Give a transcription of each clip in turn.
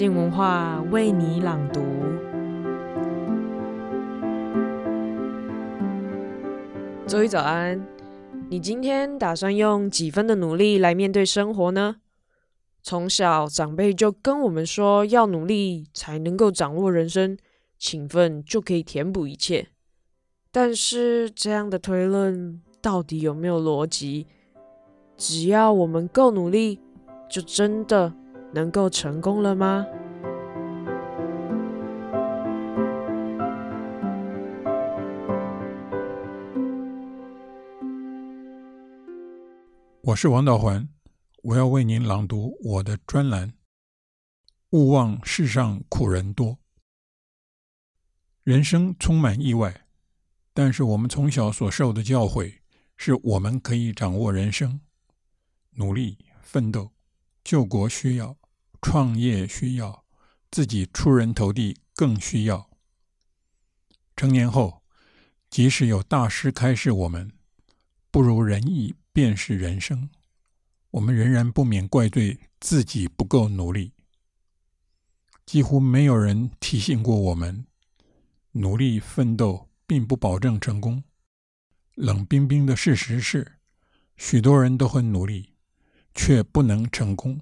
静文化为你朗读。周一早安，你今天打算用几分的努力来面对生活呢？从小长辈就跟我们说，要努力才能够掌握人生，勤奋就可以填补一切。但是这样的推论到底有没有逻辑？只要我们够努力，就真的能够成功了吗？我是王道环，我要为您朗读我的专栏。勿忘世上苦人多，人生充满意外，但是我们从小所受的教诲，是我们可以掌握人生。努力奋斗，救国需要，创业需要，自己出人头地更需要。成年后，即使有大师开示我们，不如人意便是人生，我们仍然不免怪罪自己不够努力。几乎没有人提醒过我们，努力奋斗并不保证成功。冷冰冰的事实是，许多人都很努力。却不能成功，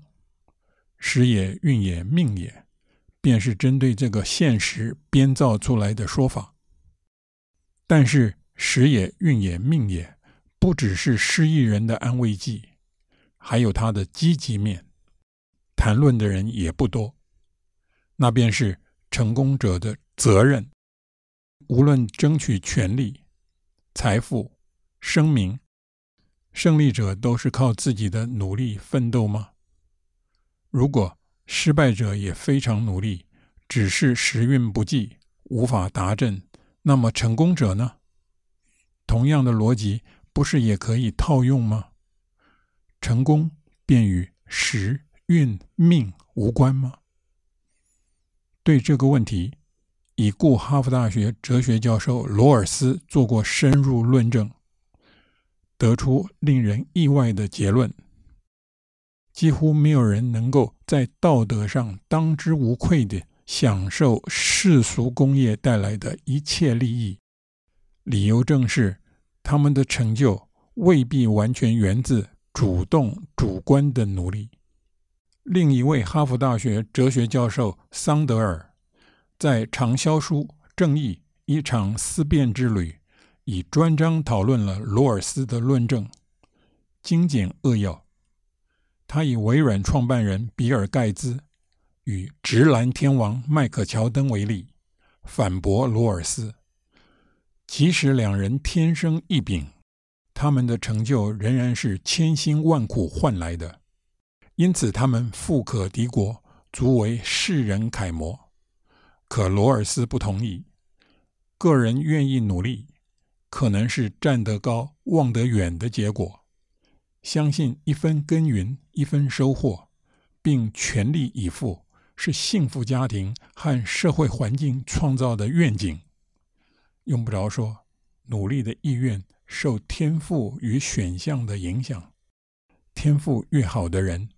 时也、运也、命也，便是针对这个现实编造出来的说法。但是时也、运也、命也，不只是失意人的安慰剂，还有它的积极面。谈论的人也不多，那便是成功者的责任。无论争取权力、财富、声名。胜利者都是靠自己的努力奋斗吗？如果失败者也非常努力，只是时运不济，无法达阵，那么成功者呢？同样的逻辑，不是也可以套用吗？成功便与时运命无关吗？对这个问题，已故哈佛大学哲学教授罗尔斯做过深入论证。得出令人意外的结论：几乎没有人能够在道德上当之无愧地享受世俗工业带来的一切利益。理由正是他们的成就未必完全源自主动主观的努力。另一位哈佛大学哲学教授桑德尔在畅销书《正义：一场思辨之旅》。以专章讨论了罗尔斯的论证，精简扼要。他以微软创办人比尔·盖茨与直男天王迈克·乔登为例，反驳罗尔斯。即使两人天生异禀，他们的成就仍然是千辛万苦换来的，因此他们富可敌国，足为世人楷模。可罗尔斯不同意，个人愿意努力。可能是站得高望得远的结果，相信一分耕耘一分收获，并全力以赴是幸福家庭和社会环境创造的愿景。用不着说，努力的意愿受天赋与选项的影响，天赋越好的人，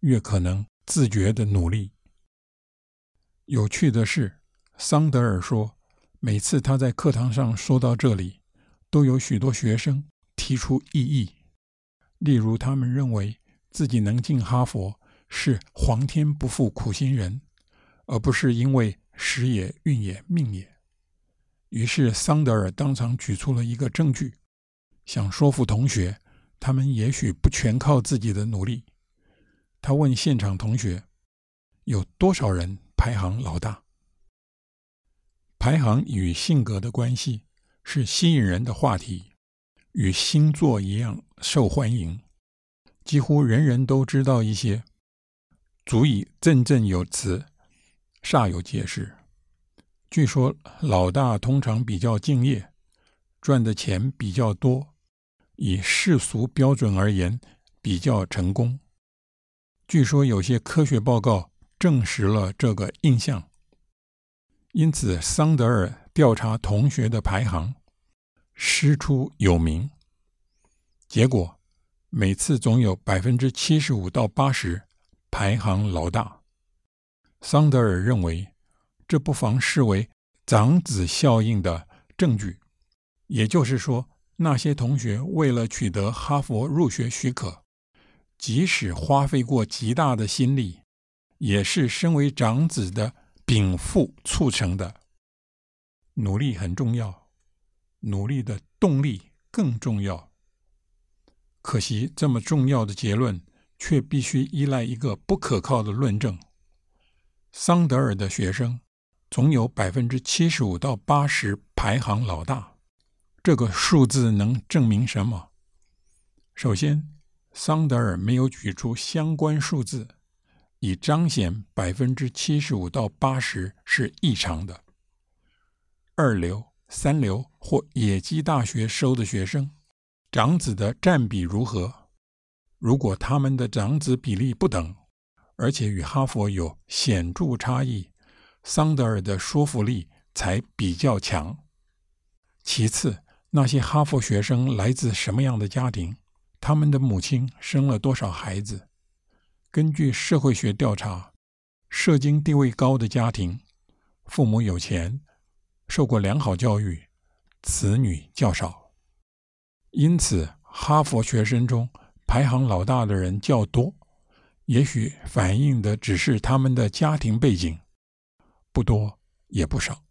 越可能自觉的努力。有趣的是，桑德尔说，每次他在课堂上说到这里。都有许多学生提出异议，例如他们认为自己能进哈佛是皇天不负苦心人，而不是因为时也、运也、命也。于是桑德尔当场举出了一个证据，想说服同学，他们也许不全靠自己的努力。他问现场同学，有多少人排行老大？排行与性格的关系。是吸引人的话题，与星座一样受欢迎，几乎人人都知道一些，足以振振有词，煞有介事。据说老大通常比较敬业，赚的钱比较多，以世俗标准而言比较成功。据说有些科学报告证实了这个印象。因此，桑德尔调查同学的排行，师出有名。结果，每次总有百分之七十五到八十排行老大。桑德尔认为，这不妨视为长子效应的证据。也就是说，那些同学为了取得哈佛入学许可，即使花费过极大的心力，也是身为长子的禀赋促成的。努力很重要，努力的动力更重要。可惜，这么重要的结论却必须依赖一个不可靠的论证。桑德尔的学生总有百分之七十五到八十排行老大，这个数字能证明什么？首先，桑德尔没有举出相关数字，以彰显百分之七十五到八十是异常的。二流、三流或野鸡大学收的学生，长子的占比如何？如果他们的长子比例不等，而且与哈佛有显著差异，桑德尔的说服力才比较强。其次，那些哈佛学生来自什么样的家庭？他们的母亲生了多少孩子？根据社会学调查，社经地位高的家庭，父母有钱，受过良好教育，子女较少。因此，哈佛学生中排行老大的人较多。也许反映的只是他们的家庭背景，不多也不少。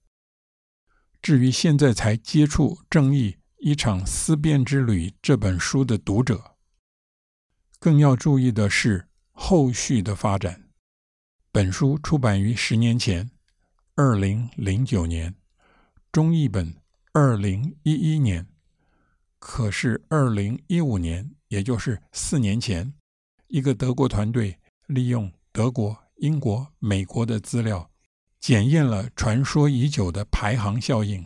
至于现在才接触《正义：一场思辨之旅》这本书的读者，更要注意的是后续的发展。本书出版于十年前，二零零九年，中译本二零一一年，可是二零一五年，也就是四年前。一个德国团队利用德国、英国、美国的资料，检验了传说已久的排行效应。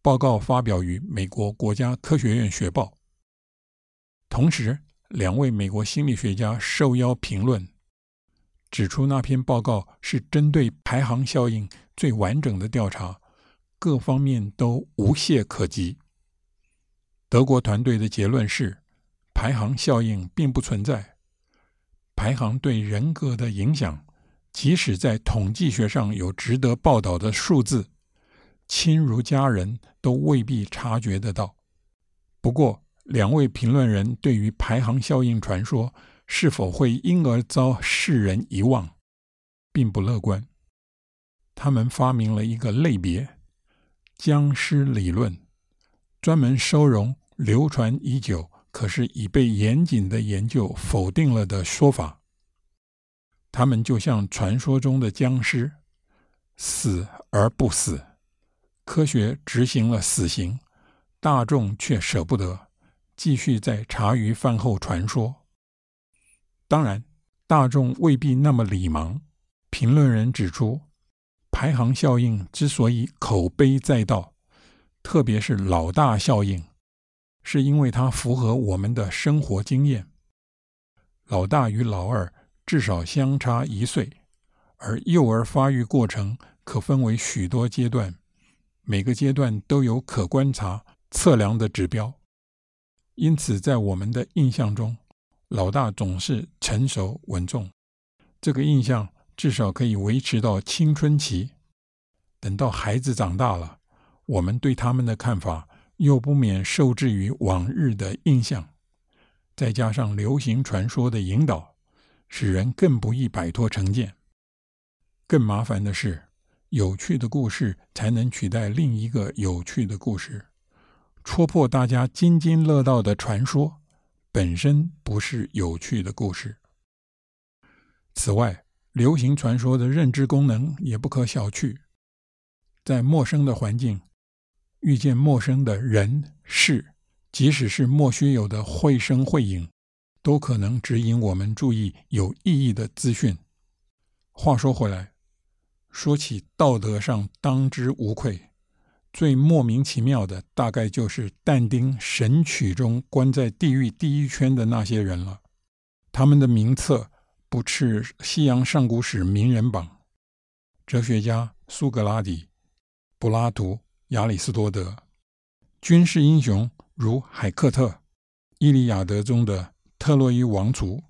报告发表于美国国家科学院学报。同时，两位美国心理学家受邀评论，指出那篇报告是针对排行效应最完整的调查，各方面都无懈可击。德国团队的结论是，排行效应并不存在。排行对人格的影响，即使在统计学上有值得报道的数字，亲如家人都未必察觉得到。不过，两位评论人对于排行效应传说是否会因而遭世人遗忘，并不乐观。他们发明了一个类别——僵尸理论，专门收容流传已久，可是已被严谨的研究否定了的说法，他们就像传说中的僵尸，死而不死。科学执行了死刑，大众却舍不得，继续在茶余饭后传说。当然，大众未必那么礼盲。评论人指出，排行效应之所以口碑载道，特别是老大效应。是因为它符合我们的生活经验。老大与老二至少相差一岁，而幼儿发育过程可分为许多阶段，每个阶段都有可观察、测量的指标。因此，在我们的印象中，老大总是成熟稳重。这个印象至少可以维持到青春期。等到孩子长大了，我们对他们的看法，又不免受制于往日的印象，再加上流行传说的引导，使人更不易摆脱成见。更麻烦的是，有趣的故事才能取代另一个有趣的故事，戳破大家津津乐道的传说本身不是有趣的故事。此外，流行传说的认知功能也不可小觑，在陌生的环境。遇见陌生的人事，即使是莫须有的绘声绘影，都可能指引我们注意有意义的资讯。话说回来，说起道德上当之无愧、最莫名其妙的，大概就是但丁《神曲》中关在地狱第一圈的那些人了。他们的名册不啻西洋上古史名人榜，哲学家苏格拉底、柏拉图。亚里士多德，军事英雄如海克特，《伊利亚德》中的特洛伊王族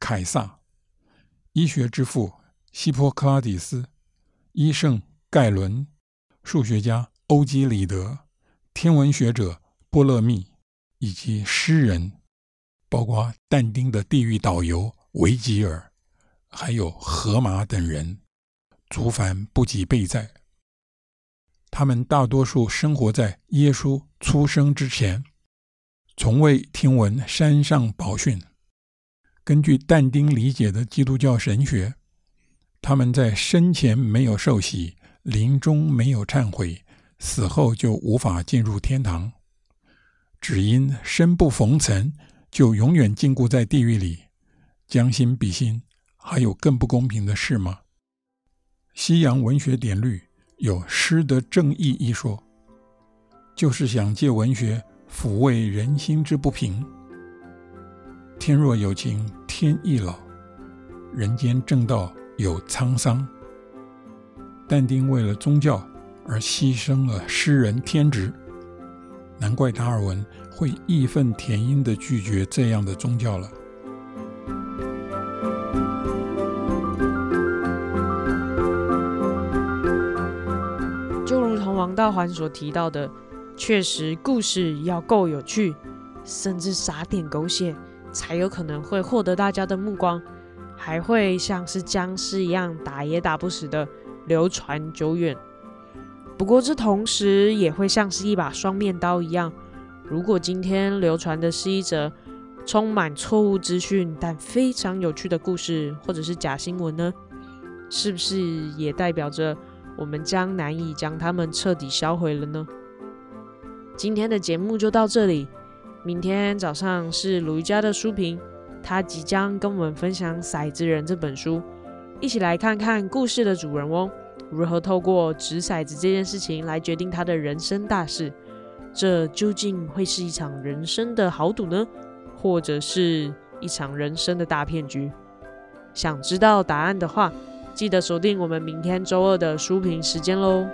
凯撒，医学之父希波克拉底斯、医圣盖伦、数学家欧几里得、天文学者波勒密以及诗人，包括但丁的地狱导游维吉尔，还有荷马等人，族凡不及备载。他们大多数生活在耶稣出生之前，从未听闻山上宝训。根据但丁理解的基督教神学，他们在生前没有受洗，临终没有忏悔，死后就无法进入天堂，只因生不逢辰，就永远禁锢在地狱里。将心比心，还有更不公平的事吗？西洋文学典律有“诗德正义”一说，就是想借文学抚慰人心之不平。天若有情天亦老，人间正道有沧桑。但丁为了宗教而牺牲了诗人天职，难怪达尔文会义愤填膺地拒绝这样的宗教了。王道环所提到的，确实故事要够有趣，甚至撒点狗血。才有可能会获得大家的目光，还会像是僵尸一样打也打不死的流传久远。不过，这同时也会像是一把双面刀一样。如果今天流传的是一则充满错误资讯但非常有趣的故事，或者是假新闻呢？是不是也代表着我们将难以将它们彻底销毁了呢？今天的节目就到这里。明天早上是鲁豫家的书评，他即将跟我们分享《骰子人》这本书，一起来看看故事的主人翁如何透过掷骰子这件事情来决定他的人生大事。这究竟会是一场人生的豪赌呢，或者是一场人生的大骗局？想知道答案的话，记得锁定我们明天周二的书评时间喽。